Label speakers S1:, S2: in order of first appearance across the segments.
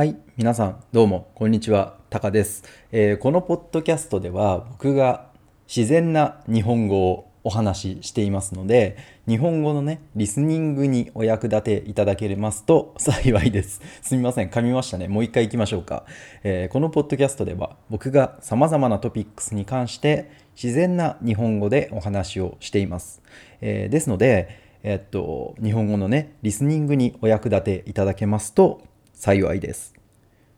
S1: はい、皆さんどうもこんにちは、タカです、えーこのポッドキャストでは僕が自然な日本語をお話ししていますので、日本語のね、リスニングにお役立ていただけますと幸いです。すみません、噛みましたね。もう一回行きましょうか。えーこのポッドキャストでは僕が様々なトピックスに関して自然な日本語でお話をしています。えーですので、えっと、日本語のね、リスニングにお役立ていただけますと幸いです。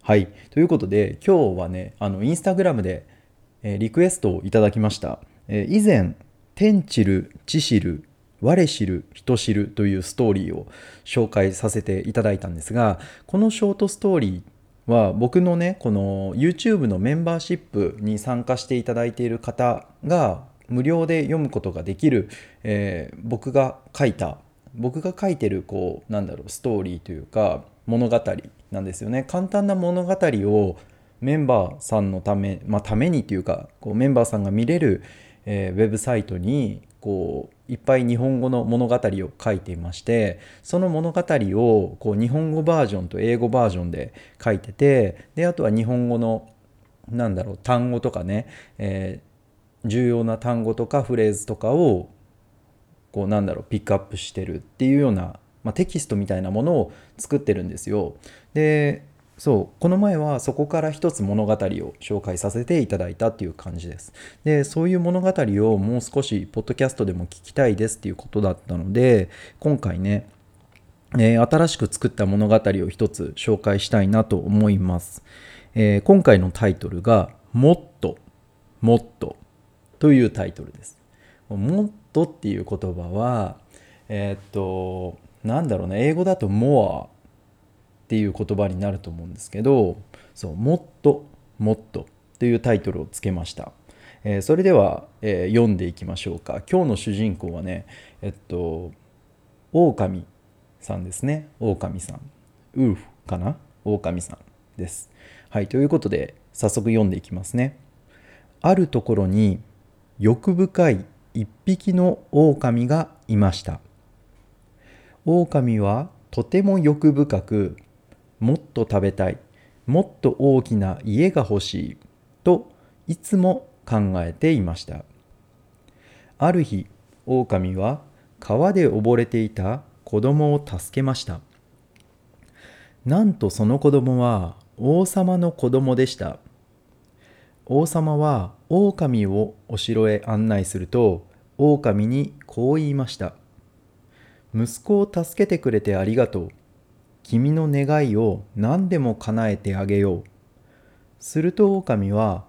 S1: はい。ということで、今日はね、あの、インスタグラムで、えリクエストをいただきました。え以前、天知る、地知る、我知る、人知るというストーリーを紹介させていただいたんですが、このショートストーリーは僕のね、この YouTube のメンバーシップに参加していただいている方が無料で読むことができる、えー僕が書いた僕が書いてるこうなんだろうストーリーというか物語なんですよね。簡単な物語をメンバーさんのため、まあ、ためにというかこうメンバーさんが見れる、えーウェブサイトにこういっぱい日本語の物語を書いていましてその物語をこう日本語バージョンと英語バージョンで書いててであとは日本語のなんだろう単語とかね、えー重要な単語とかフレーズとかをこうなんだろうピックアップしてるっていうような、まあ、テキストみたいなものを作ってるんですよ。でそうこの前はそこから一つ物語を紹介させていただいたっていう感じです。でそういう物語をもう少しポッドキャストでも聞きたいですっていうことだったので今回ねえー新しく作った物語を一つ紹介したいなと思います。えー今回のタイトルが「もっともっと」というタイトルです。もっとっていう言葉はえーっとなんだろうね英語だと more っていう言葉になると思うんですけどそうもっともっとというタイトルをつけました。えーそれでは、えー読んでいきましょうか。今日の主人公はねえっと狼さんですね。狼さん。ウルフかな？狼さんです。はいということで早速読んでいきますねあるところに欲深い一匹の狼がいました。狼はとても欲深くもっと食べたいもっと大きな家が欲しいといつも考えていました。ある日狼は川で溺れていた子供を助けました。なんとその子供は王様の子供でした。王様は狼をお城へ案内すると狼にこう言いました。息子を助けてくれてありがとう。君の願いを何でも叶えてあげよう。すると狼は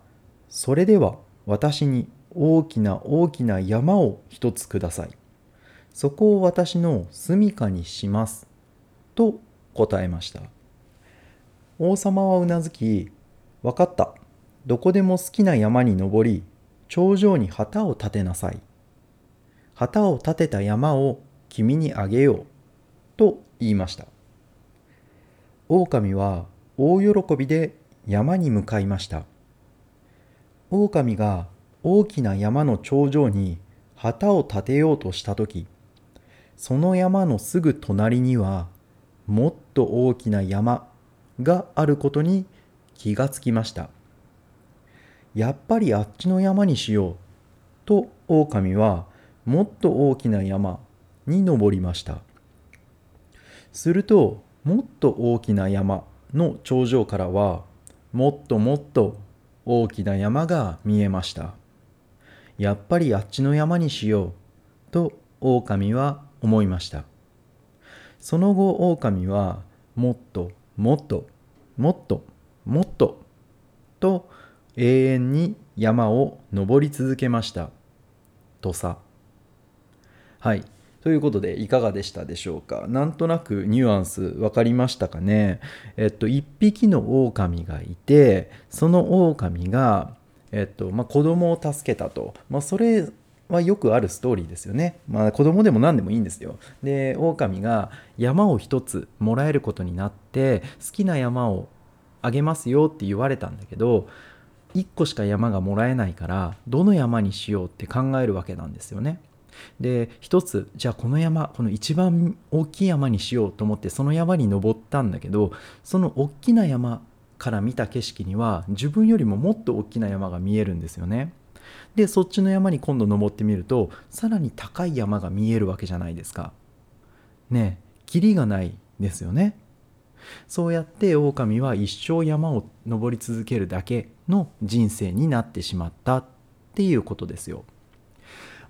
S1: それでは私に大きな大きな山を一つください。そこを私の住処にします。と答えました。王様はうなずきわかった。どこでも好きな山に登り頂上に旗を立てなさい。旗を立てた山を君にあげようと言いました。狼は大喜びで山に向かいました。狼が大きな山の頂上に旗を立てようとした時その山のすぐ隣にはもっと大きな山があることに気がつきました。やっぱりあっちの山にしようと狼はもっと大きな山に登りました。するともっと大きな山の頂上からはもっともっと大きな山が見えました。やっぱりあっちの山にしようと狼は思いました。その後狼はもっともっともっともっとと永遠に山を登り続けました。とさはいということでいかがでしたでしょうか？なんとなくニュアンス分かりましたかね？えっと一匹の狼がいてその狼がえっとまあ子供を助けたとまあそれはよくあるストーリーですよね。まあ子供でも何でもいいんですよ。で、狼が山を一つもらえることになって好きな山をあげますよって言われたんだけど1個しか山がもらえないからどの山にしようって考えるわけなんですよね。で一つじゃあこの山この一番大きい山にしようと思ってその山に登ったんだけどその大きな山から見た景色には自分よりももっと大きな山が見えるんですよね。でそっちの山に今度登ってみるとさらに高い山が見えるわけじゃないですか。ねえキリがないですよね。そうやって狼は一生山を登り続けるだけの人生になってしまったっていうことですよ。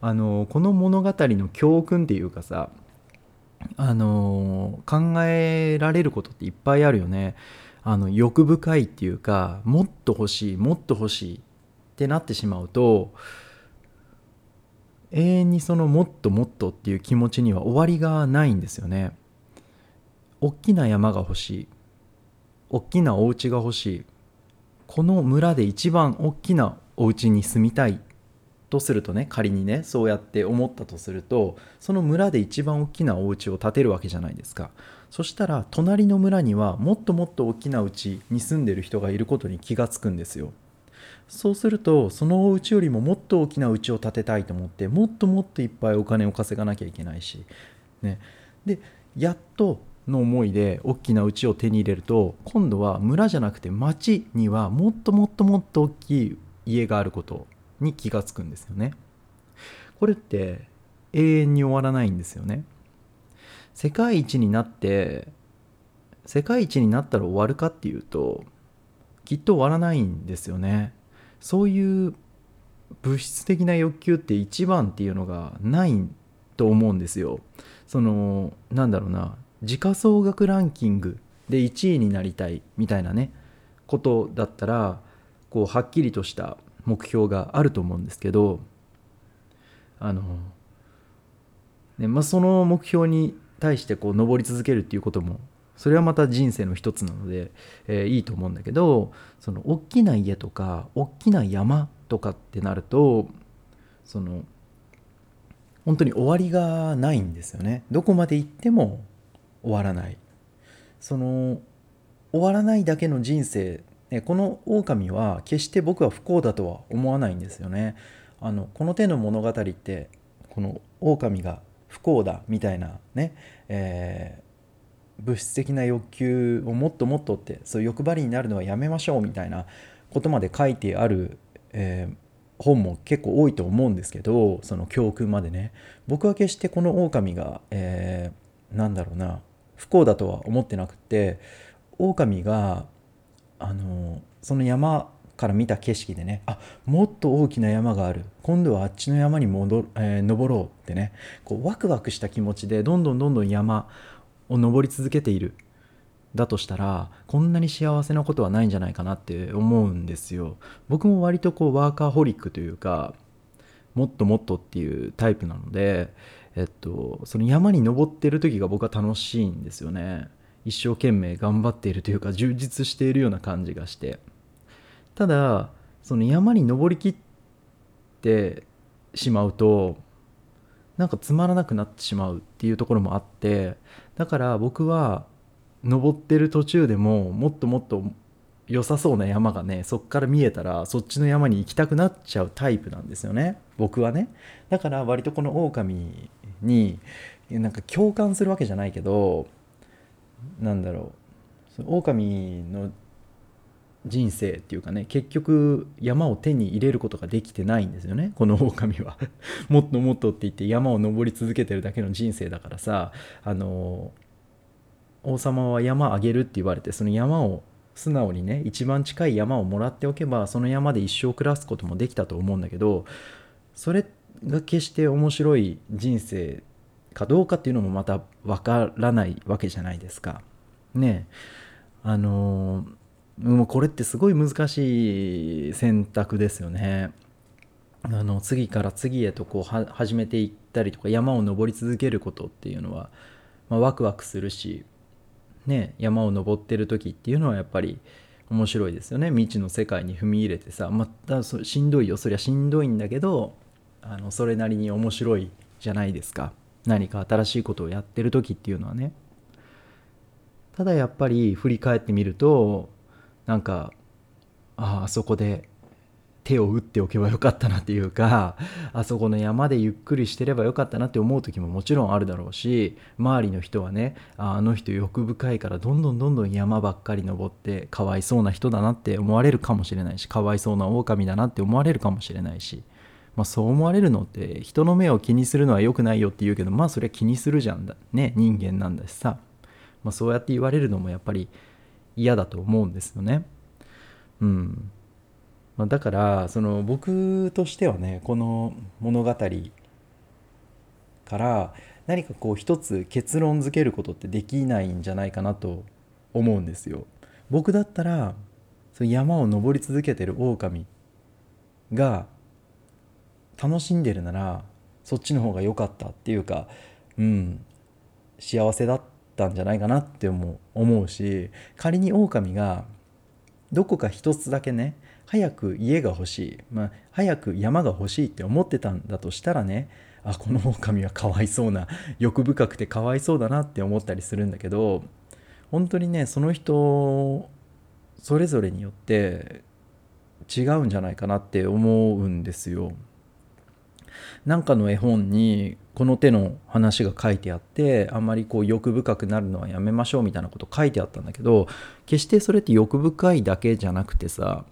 S1: あのこの物語の教訓っていうかさあの考えられることっていっぱいあるよね。あの欲深いっていうかもっと欲しいもっと欲しいってなってしまうと永遠にそのもっともっとっていう気持ちには終わりがないんですよね。大きな山が欲しい大きなお家が欲しいこの村で一番大きなお家に住みたいとするとね仮にねそうやって思ったとするとその村で一番大きなお家を建てるわけじゃないですか。そしたら隣の村にはもっともっと大きな家に住んでる人がいることに気がつくんですよ。そうするとそのお家よりももっと大きな家を建てたいと思ってもっともっといっぱいお金を稼がなきゃいけないしね。でやっとの思いで大きな家を手に入れると今度は村じゃなくて町にはもっともっともっと大きい家があること。に気がつくんですよね。これって永遠に終わらないんですよね。世界一になって世界一になったら終わるかっていうときっと終わらないんですよね。そういう物質的な欲求って一番っていうのがないと思うんですよ。そのなんだろうな時価総額ランキングで1位になりたいみたいなねことだったらこうはっきりとした目標があると思うんですけどあの、ねまあ、その目標に対してこう登り続けるっていうこともそれはまた人生の一つなので、えー、いいと思うんだけどその大きな家とか大きな山とかってなるとその本当に終わりがないんですよね。どこまで行っても終わらない。その終わらないだけの人生、ね、この狼は決して僕は不幸だとは思わないんですよね。あのこの手の物語ってこの狼が不幸だみたいなね、えー、物質的な欲求をもっともっとってそういう欲張りになるのはやめましょうみたいなことまで書いてある、えー、本も結構多いと思うんですけどその教訓までね。僕は決してこの狼が、えー、なんだろうな不幸だとは思ってなくて狼があのその山から見た景色でねあもっと大きな山がある。今度はあっちの山に戻、えー、登ろうってねこうワクワクした気持ちでどんどんどんどん山を登り続けている。だとしたらこんなに幸せなことはないんじゃないかなって思うんですよ。僕も割とこうワーカーホリックというかもっともっとっていうタイプなのでえっと、その山に登ってる時が僕は楽しいんですよね。一生懸命頑張っているというか充実しているような感じがして。ただその山に登りきってしまうとなんかつまらなくなってしまうっていうところもあってだから僕は登ってる途中でももっともっと良さそうな山がねそっから見えたらそっちの山に行きたくなっちゃうタイプなんですよね。僕はね。だから割とこの狼になんか共感するわけじゃないけどなんだろう。狼の人生っていうかね結局山を手に入れることができてないんですよね。この狼は。もっともっとって言って山を登り続けてるだけの人生だからさあの王様は山あげるって言われてその山を素直にね一番近い山をもらっておけばその山で一生暮らすこともできたと思うんだけどそれが決して面白い人生かどうかっていうのもまたわからないわけじゃないですか。ねあのもうこれってすごい難しい選択ですよね。あの次から次へとこう始めていったりとか山を登り続けることっていうのは、まあ、ワクワクするしね、山を登ってる時っていうのはやっぱり面白いですよね未知の世界に踏み入れてさまたしんどいよそりゃしんどいんだけどあのそれなりに面白いじゃないですか何か新しいことをやってる時っていうのはねただやっぱり振り返ってみるとなんかああそこで手を打っておけばよかったなっていうかあそこの山でゆっくりしてればよかったなって思う時ももちろんあるだろうし周りの人はねあの人欲深いからどんどんどんどん山ばっかり登ってかわいそうな人だなって思われるかもしれないしかわいそうな狼だなって思われるかもしれないし。まあ、そう思われるのって人の目を気にするのは良くないよって言うけどまあそれは気にするじゃんだね人間なんだしさ、まあ、そうやって言われるのもやっぱり嫌だと思うんですよね。うんまあ、だからその僕としてはねこの物語から何かこう一つ結論付けることってできないんじゃないかなと思うんですよ。僕だったらその山を登り続けてる狼が楽しんでるならそっちの方が良かったっていうかうん幸せだったんじゃないかなって思うし仮に狼がどこか一つだけね早く家が欲しい、まあ、早く山が欲しいって思ってたんだとしたらねあこの狼はかわいそうな欲深くてかわいそうだなって思ったりするんだけど本当にねその人それぞれによって違うんじゃないかなって思うんですよ。なんかの絵本にこの手の話が書いてあってあんまりこう欲深くなるのはやめましょうみたいなこと書いてあったんだけど決してそれって欲深いだけじゃなくてさ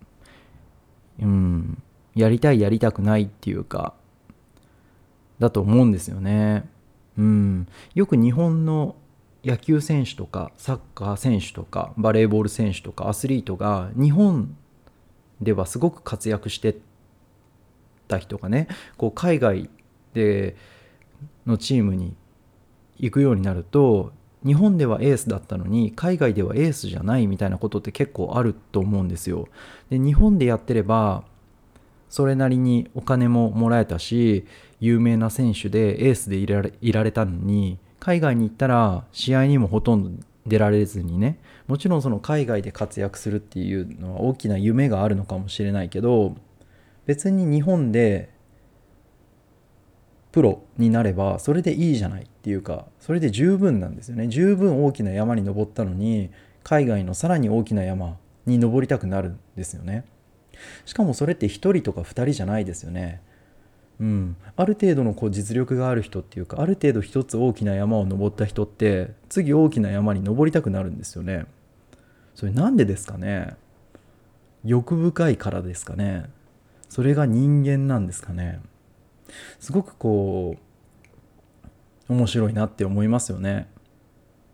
S1: うんやりたいやりたくないっていうかだと思うんですよね。うん、よく日本の野球選手とかサッカー選手とかバレーボール選手とかアスリートが日本ではすごく活躍してた人がねこう海外でのチームに行くようになると日本ではエースだったのに海外ではエースじゃないみたいなことって結構あると思うんですよ。で日本でやってればそれなりにお金ももらえたし有名な選手でエースでいられいられたのに海外に行ったら試合にもほとんど出られずにねもちろんその海外で活躍するっていうのは大きな夢があるのかもしれないけど別に日本でプロになればそれでいいじゃないっていうかそれで十分なんですよね。十分大きな山に登ったのに海外のさらに大きな山に登りたくなるんですよね。しかもそれって1人とか2人じゃないですよね。うん。ある程度のこう実力がある人っていうかある程度一つ大きな山を登った人って次大きな山に登りたくなるんですよね。それなんでですかね？欲深いからですかね？それが人間なんですかね。すごくこう面白いなって思いますよね。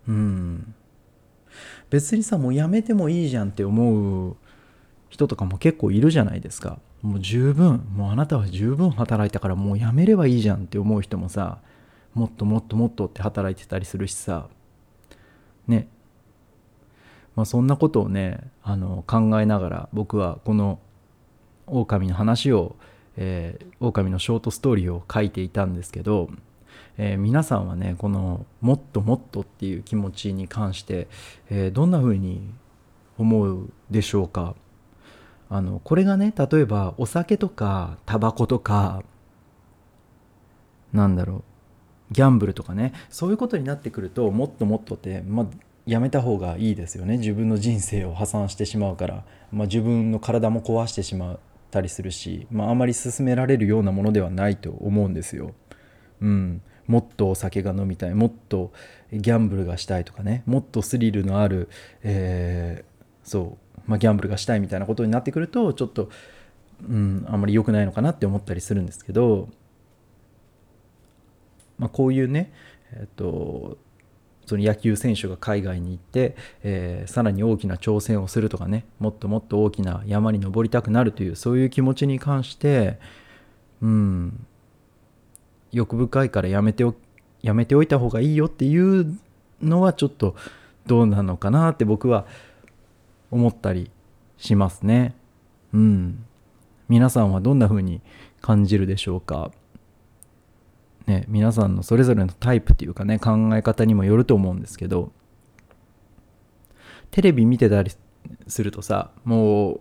S1: うん。別にさもうやめてもいいじゃんって思う人とかも結構いるじゃないですか。もう十分もうあなたは十分働いたからもうやめればいいじゃんって思う人もさもっともっともっとって働いてたりするしさ。ね。まあそんなことをねあの考えながら僕はこの狼の話を、えー、狼のショートストーリーを書いていたんですけど、えー、皆さんはねこの「もっともっと」っていう気持ちに関して、えー、どんな風に思うでしょうか？あのこれがね例えばお酒とかタバコとかなんだろうギャンブルとかねそういうことになってくるともっともっとって、まあ、やめた方がいいですよね。自分の人生を破産してしまうから、ま、自分の体も壊してしまう。たりするし、まあ、あまり勧められるようなものではないと思うんですよ。うん、もっとお酒が飲みたいもっとギャンブルがしたいとかねもっとスリルのある、えー、そう、まあ、ギャンブルがしたいみたいなことになってくるとちょっと、うん、あんまり良くないのかなって思ったりするんですけど、まあ、こういうね、えっ、とその野球選手が海外に行って、えー、さらに大きな挑戦をするとかねもっともっと大きな山に登りたくなるというそういう気持ちに関してうん欲深いからやめておやめておいた方がいいよっていうのはちょっとどうなのかなって僕は思ったりしますね。うん。皆さんはどんな風に感じるでしょうか？ね、皆さんのそれぞれのタイプっていうかね考え方にもよると思うんですけどテレビ見てたりするとさもう、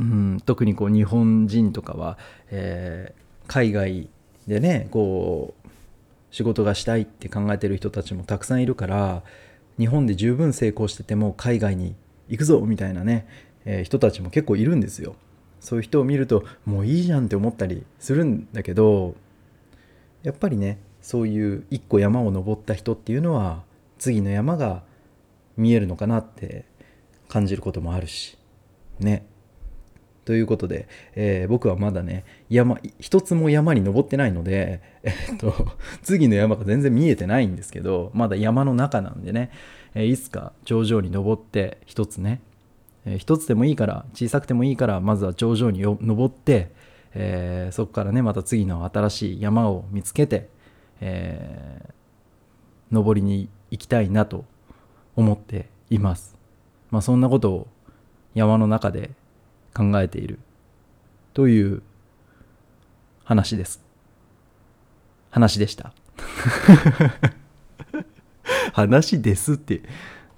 S1: うん、特にこう日本人とかは、えー、海外でねこう仕事がしたいって考えてる人たちもたくさんいるから日本で十分成功してても海外に行くぞみたいなね、えー、人たちも結構いるんですよ。そういう人を見るともういいじゃんって思ったりするんだけどやっぱりねそういう一個山を登った人っていうのは次の山が見えるのかなって感じることもあるしね。ということで、えー、僕はまだね山一つも山に登ってないので、えっと 次の山が全然見えてないんですけどまだ山の中なんでね、えー、いつか頂上に登って一つね、えー、一つでもいいから小さくてもいいからまずは頂上に登って、えー、そこからねまた次の新しい山を見つけて、えー、登りに行きたいなと思っています。まあそんなことを山の中で考えているという話です。話でした。話ですって。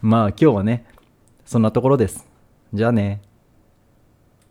S1: まあ今日はね、そんなところです。じゃあね。